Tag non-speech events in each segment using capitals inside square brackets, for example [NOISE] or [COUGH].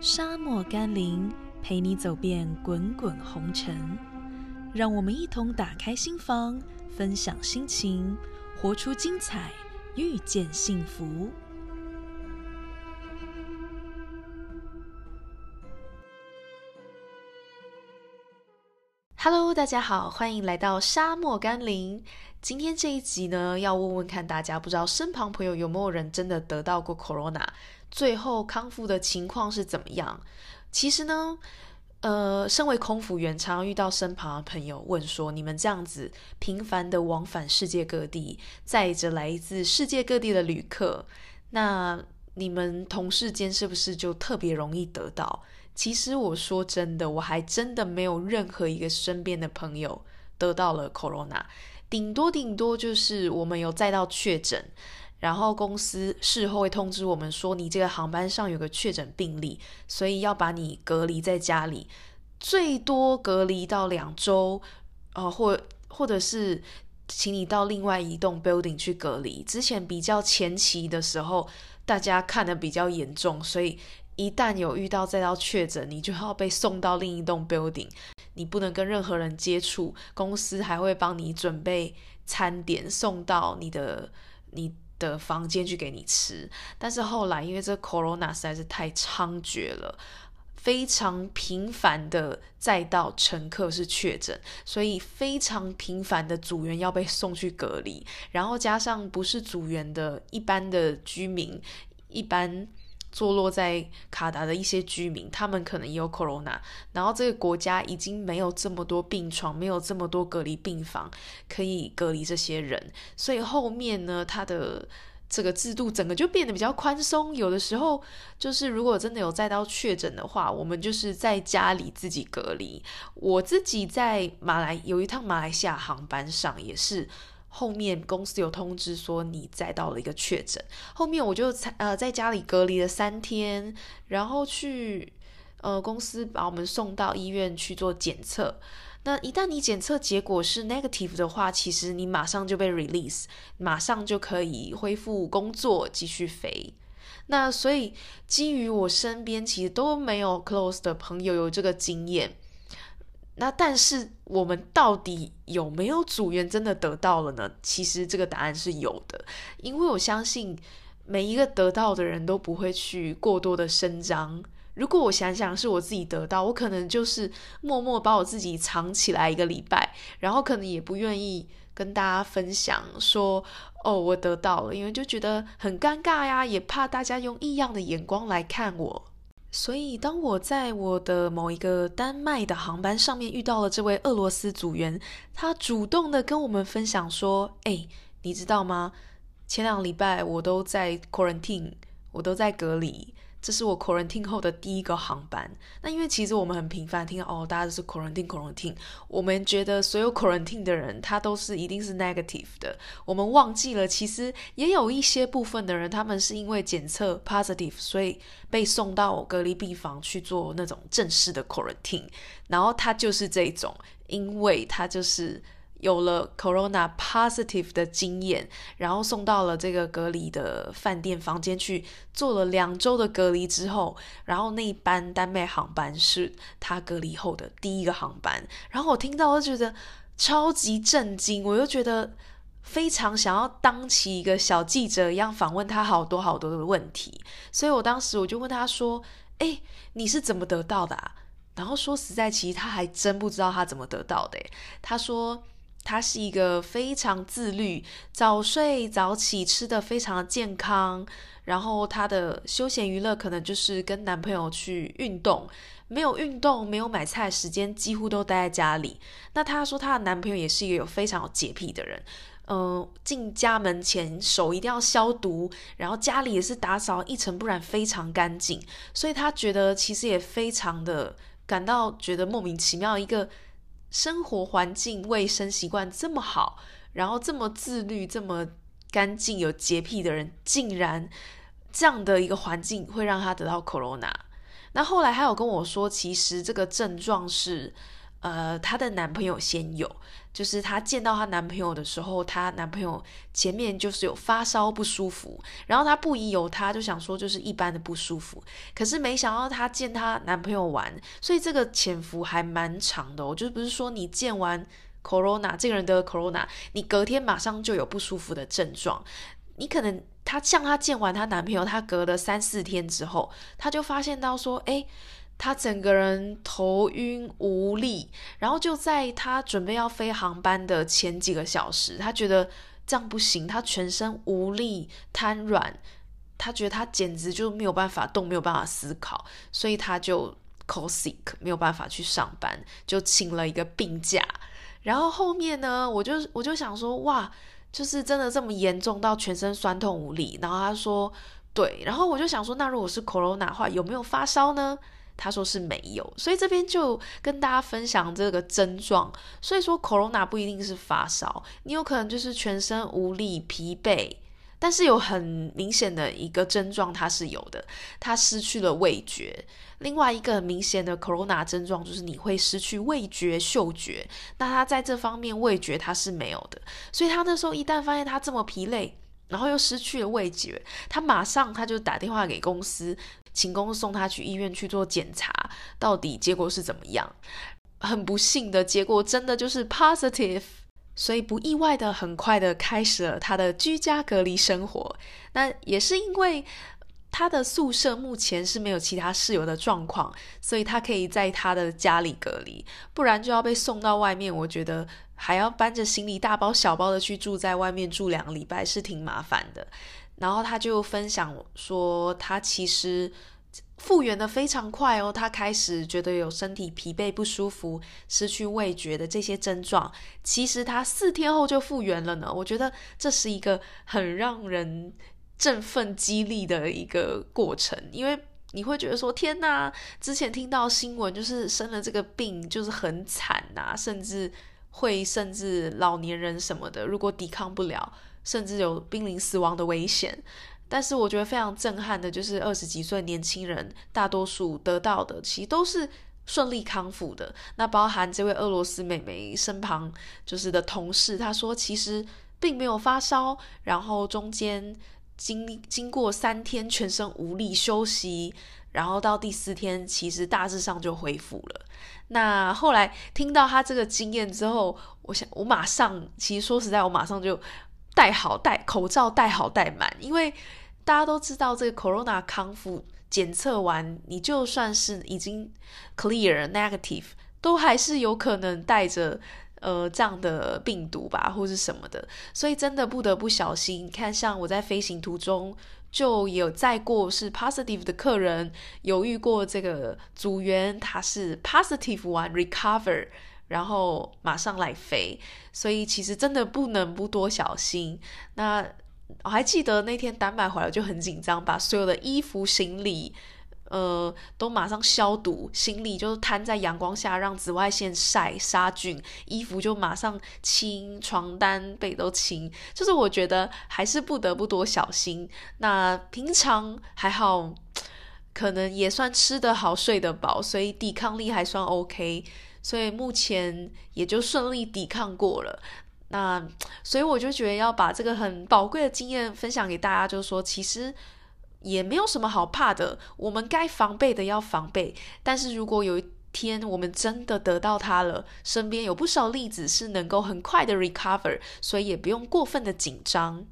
沙漠甘霖，陪你走遍滚滚红尘。让我们一同打开心房，分享心情，活出精彩，遇见幸福。Hello，大家好，欢迎来到沙漠甘霖。今天这一集呢，要问问看大家，不知道身旁朋友有没有人真的得到过 Corona，最后康复的情况是怎么样？其实呢，呃，身为空服员，常遇到身旁的朋友问说：“你们这样子频繁的往返世界各地，载着来自世界各地的旅客，那你们同事间是不是就特别容易得到？”其实我说真的，我还真的没有任何一个身边的朋友得到了 Corona。顶多顶多就是我们有再到确诊，然后公司事后会通知我们说你这个航班上有个确诊病例，所以要把你隔离在家里，最多隔离到两周，呃，或或者是请你到另外一栋 building 去隔离。之前比较前期的时候，大家看的比较严重，所以一旦有遇到再到确诊，你就要被送到另一栋 building。你不能跟任何人接触，公司还会帮你准备餐点送到你的你的房间去给你吃。但是后来因为这 corona 实在是太猖獗了，非常频繁的再到乘客是确诊，所以非常频繁的组员要被送去隔离，然后加上不是组员的一般的居民，一般。坐落在卡达的一些居民，他们可能也有 corona，然后这个国家已经没有这么多病床，没有这么多隔离病房可以隔离这些人，所以后面呢，它的这个制度整个就变得比较宽松。有的时候就是如果真的有再到确诊的话，我们就是在家里自己隔离。我自己在马来有一趟马来西亚航班上也是。后面公司有通知说你再到了一个确诊，后面我就呃在家里隔离了三天，然后去呃公司把我们送到医院去做检测。那一旦你检测结果是 negative 的话，其实你马上就被 release，马上就可以恢复工作继续飞。那所以基于我身边其实都没有 close 的朋友有这个经验。那但是我们到底有没有组员真的得到了呢？其实这个答案是有的，因为我相信每一个得到的人都不会去过多的声张。如果我想想是我自己得到，我可能就是默默把我自己藏起来一个礼拜，然后可能也不愿意跟大家分享说哦我得到了，因为就觉得很尴尬呀，也怕大家用异样的眼光来看我。所以，当我在我的某一个丹麦的航班上面遇到了这位俄罗斯组员，他主动的跟我们分享说：“哎，你知道吗？前两礼拜我都在 quarantine，我都在隔离。”这是我 quarantine 后的第一个航班。那因为其实我们很频繁听到哦，大家都是 quarantine quarantine，我们觉得所有 quarantine 的人他都是一定是 negative 的。我们忘记了，其实也有一些部分的人，他们是因为检测 positive，所以被送到隔离病房去做那种正式的 quarantine。然后他就是这种，因为他就是。有了 corona positive 的经验，然后送到了这个隔离的饭店房间去做了两周的隔离之后，然后那一班丹麦航班是他隔离后的第一个航班，然后我听到我就觉得超级震惊，我又觉得非常想要当起一个小记者一样访问他好多好多的问题，所以我当时我就问他说：“哎，你是怎么得到的？”然后说实在，其实他还真不知道他怎么得到的。他说。他是一个非常自律、早睡早起、吃的非常健康，然后他的休闲娱乐可能就是跟男朋友去运动，没有运动、没有买菜时间，几乎都待在家里。那他说他的男朋友也是一个有非常有洁癖的人，嗯，进家门前手一定要消毒，然后家里也是打扫一尘不染，非常干净。所以她觉得其实也非常的感到觉得莫名其妙一个。生活环境、卫生习惯这么好，然后这么自律、这么干净、有洁癖的人，竟然这样的一个环境会让他得到 corona。那后来他有跟我说，其实这个症状是，呃，她的男朋友先有，就是她见到她男朋友的时候，她男朋友前面就是有发烧不舒服，然后她不疑有他，就想说就是一般的不舒服，可是没想到她见她男朋友完，所以这个潜伏还蛮长的。我就是不是说你见完 corona 这个人得 corona，你隔天马上就有不舒服的症状，你可能她像她见完她男朋友，她隔了三四天之后，她就发现到说，哎。他整个人头晕无力，然后就在他准备要飞航班的前几个小时，他觉得这样不行，他全身无力瘫软，他觉得他简直就没有办法动，没有办法思考，所以他就 call sick，没有办法去上班，就请了一个病假。然后后面呢，我就我就想说，哇，就是真的这么严重到全身酸痛无力？然后他说对，然后我就想说，那如果是 corona 的话，有没有发烧呢？他说是没有，所以这边就跟大家分享这个症状。所以说，corona 不一定是发烧，你有可能就是全身无力、疲惫，但是有很明显的一个症状，它是有的，它失去了味觉。另外一个很明显的 corona 症状就是你会失去味觉、嗅觉。那他在这方面味觉他是没有的，所以他那时候一旦发现他这么疲累，然后又失去了味觉，他马上他就打电话给公司。请公司送他去医院去做检查，到底结果是怎么样？很不幸的结果，真的就是 positive，所以不意外的，很快的开始了他的居家隔离生活。那也是因为他的宿舍目前是没有其他室友的状况，所以他可以在他的家里隔离，不然就要被送到外面。我觉得还要搬着行李大包小包的去住在外面住两个礼拜，是挺麻烦的。然后他就分享说，他其实复原的非常快哦。他开始觉得有身体疲惫不舒服、失去味觉的这些症状，其实他四天后就复原了呢。我觉得这是一个很让人振奋激励的一个过程，因为你会觉得说，天哪！之前听到新闻就是生了这个病就是很惨呐，甚至会甚至老年人什么的，如果抵抗不了。甚至有濒临死亡的危险，但是我觉得非常震撼的，就是二十几岁年轻人，大多数得到的其实都是顺利康复的。那包含这位俄罗斯美眉身旁就是的同事，他说其实并没有发烧，然后中间经经过三天全身无力休息，然后到第四天其实大致上就恢复了。那后来听到他这个经验之后，我想我马上，其实说实在，我马上就。戴好戴口罩，戴好戴满，因为大家都知道，这个 corona 康复检测完，你就算是已经 clear negative，都还是有可能带着呃这样的病毒吧，或是什么的，所以真的不得不小心。你看，像我在飞行途中就有载过是 positive 的客人，犹豫过这个组员他是 positive 完 recover。然后马上来飞，所以其实真的不能不多小心。那我还记得那天丹麦回来就很紧张，把所有的衣服、行李，呃，都马上消毒，行李就摊在阳光下，让紫外线晒杀菌，衣服就马上清，床单被都清。就是我觉得还是不得不多小心。那平常还好，可能也算吃得好、睡得饱，所以抵抗力还算 OK。所以目前也就顺利抵抗过了。那 [TSK] 所以我就觉得要把这个很宝贵的经验分享给大家，就是说其实也没有什么好怕的。我们该防备的要防备，但是如果有一天我们真的得到它了，身边有不少例子是能够很快的 recover，所以也不用过分的紧张。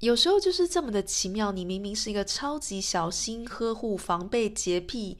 有时候就是这么的奇妙，你明明是一个超级小心呵护、防备、洁癖，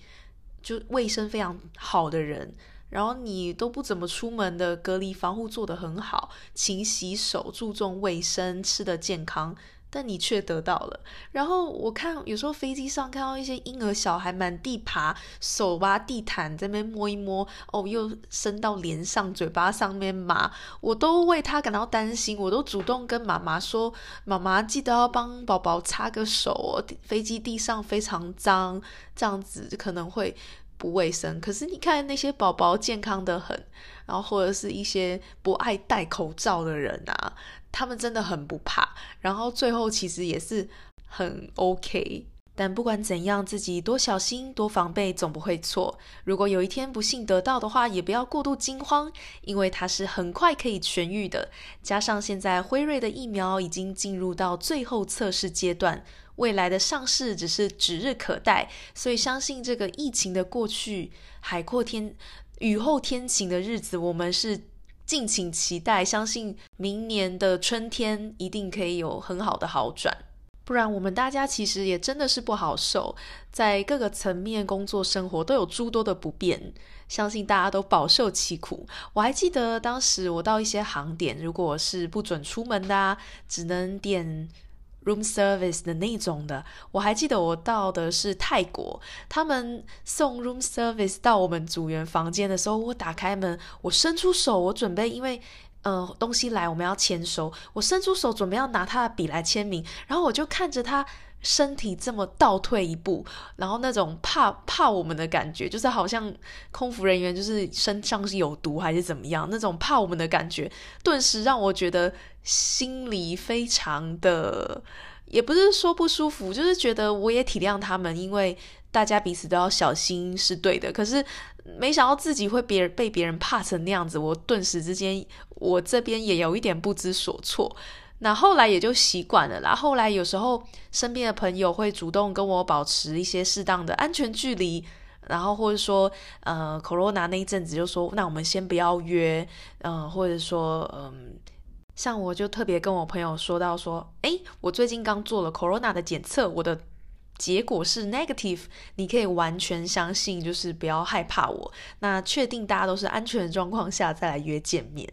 就卫生非常好的人，然后你都不怎么出门的，隔离防护做得很好，勤洗手、注重卫生、吃的健康。但你却得到了。然后我看有时候飞机上看到一些婴儿小孩满地爬，手挖地毯在那边摸一摸，哦，又伸到脸上、嘴巴上面麻，我都为他感到担心。我都主动跟妈妈说：“妈妈记得要帮宝宝擦个手哦，飞机地上非常脏，这样子可能会不卫生。”可是你看那些宝宝健康的很，然后或者是一些不爱戴口罩的人啊。他们真的很不怕，然后最后其实也是很 OK。但不管怎样，自己多小心、多防备总不会错。如果有一天不幸得到的话，也不要过度惊慌，因为它是很快可以痊愈的。加上现在辉瑞的疫苗已经进入到最后测试阶段，未来的上市只是指日可待。所以相信这个疫情的过去，海阔天雨后天晴的日子，我们是敬请期待。相信明年的春天一定可以有很好的好转。不然，我们大家其实也真的是不好受，在各个层面、工作、生活都有诸多的不便，相信大家都饱受其苦。我还记得当时我到一些航点，如果是不准出门的，只能点 room service 的那种的。我还记得我到的是泰国，他们送 room service 到我们组员房间的时候，我打开门，我伸出手，我准备因为。呃，东西来，我们要签收。我伸出手准备要拿他的笔来签名，然后我就看着他身体这么倒退一步，然后那种怕怕我们的感觉，就是好像空服人员就是身上是有毒还是怎么样，那种怕我们的感觉，顿时让我觉得心里非常的，也不是说不舒服，就是觉得我也体谅他们，因为大家彼此都要小心是对的。可是没想到自己会别人被别人怕成那样子，我顿时之间。我这边也有一点不知所措，那后来也就习惯了啦。后来有时候身边的朋友会主动跟我保持一些适当的安全距离，然后或者说，呃，corona 那一阵子就说，那我们先不要约，嗯，或者说，嗯，像我就特别跟我朋友说到说，诶，我最近刚做了 corona 的检测，我的结果是 negative，你可以完全相信，就是不要害怕我。那确定大家都是安全的状况下再来约见面。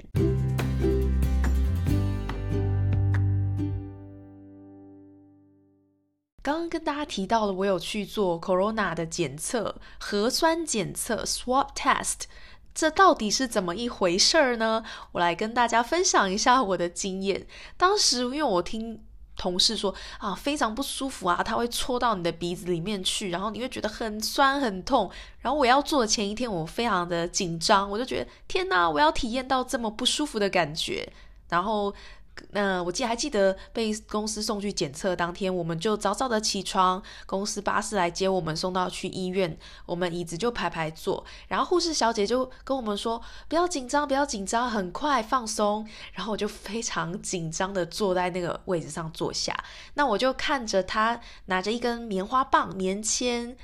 跟大家提到了，我有去做 corona 的检测，核酸检测 swab test，这到底是怎么一回事儿呢？我来跟大家分享一下我的经验。当时因为我听同事说啊，非常不舒服啊，它会戳到你的鼻子里面去，然后你会觉得很酸很痛。然后我要做的前一天，我非常的紧张，我就觉得天哪，我要体验到这么不舒服的感觉，然后。那我记还记得被公司送去检测当天，我们就早早的起床，公司巴士来接我们，送到去医院，我们椅子就排排坐，然后护士小姐就跟我们说不要紧张，不要紧张，很快放松。然后我就非常紧张的坐在那个位置上坐下，那我就看着她拿着一根棉花棒棉签，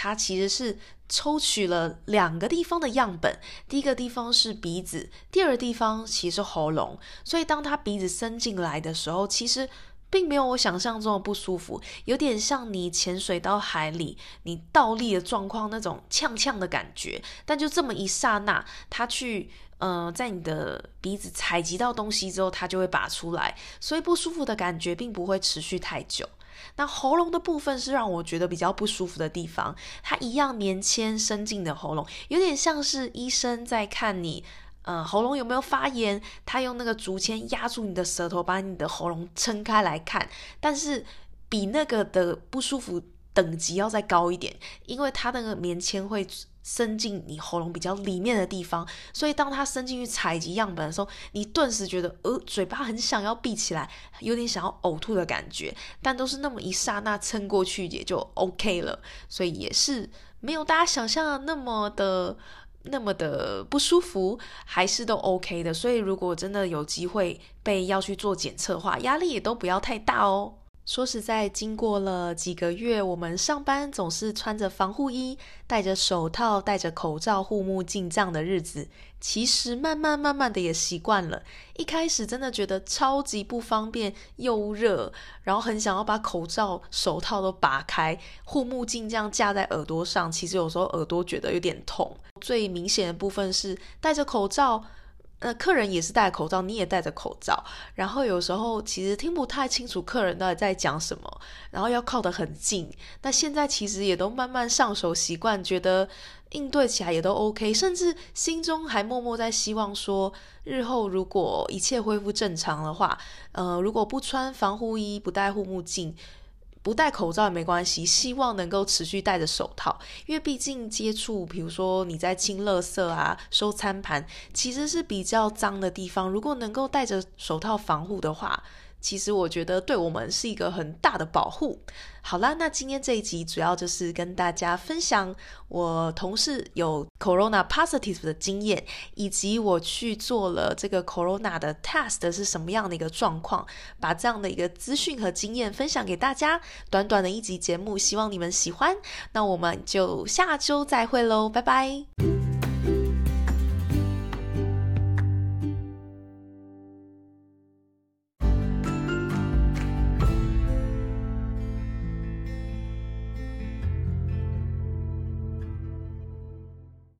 它其实是。抽取了两个地方的样本，第一个地方是鼻子，第二个地方其实是喉咙。所以当他鼻子伸进来的时候，其实并没有我想象中的不舒服，有点像你潜水到海里，你倒立的状况那种呛呛的感觉。但就这么一刹那，他去呃在你的鼻子采集到东西之后，他就会拔出来，所以不舒服的感觉并不会持续太久。那喉咙的部分是让我觉得比较不舒服的地方，它一样棉签伸进的喉咙，有点像是医生在看你，呃，喉咙有没有发炎，他用那个竹签压住你的舌头，把你的喉咙撑开来看，但是比那个的不舒服等级要再高一点，因为它那个棉签会。伸进你喉咙比较里面的地方，所以当它伸进去采集样本的时候，你顿时觉得呃嘴巴很想要闭起来，有点想要呕吐的感觉，但都是那么一刹那撑过去也就 OK 了，所以也是没有大家想象的那么的那么的不舒服，还是都 OK 的。所以如果真的有机会被要去做检测的话，压力也都不要太大哦。说实在，经过了几个月，我们上班总是穿着防护衣、戴着手套、戴着口罩、护目镜这样的日子，其实慢慢慢慢的也习惯了。一开始真的觉得超级不方便又热，然后很想要把口罩、手套都拔开，护目镜这样架在耳朵上，其实有时候耳朵觉得有点痛。最明显的部分是戴着口罩。那客人也是戴口罩，你也戴着口罩，然后有时候其实听不太清楚客人到底在讲什么，然后要靠得很近。那现在其实也都慢慢上手习惯，觉得应对起来也都 OK，甚至心中还默默在希望说，日后如果一切恢复正常的话，呃，如果不穿防护衣、不戴护目镜。不戴口罩也没关系，希望能够持续戴着手套，因为毕竟接触，比如说你在清垃圾啊、收餐盘，其实是比较脏的地方。如果能够戴着手套防护的话，其实我觉得对我们是一个很大的保护。好啦，那今天这一集主要就是跟大家分享我同事有 corona positive 的经验，以及我去做了这个 corona 的 test 是什么样的一个状况，把这样的一个资讯和经验分享给大家。短短的一集节目，希望你们喜欢。那我们就下周再会喽，拜拜。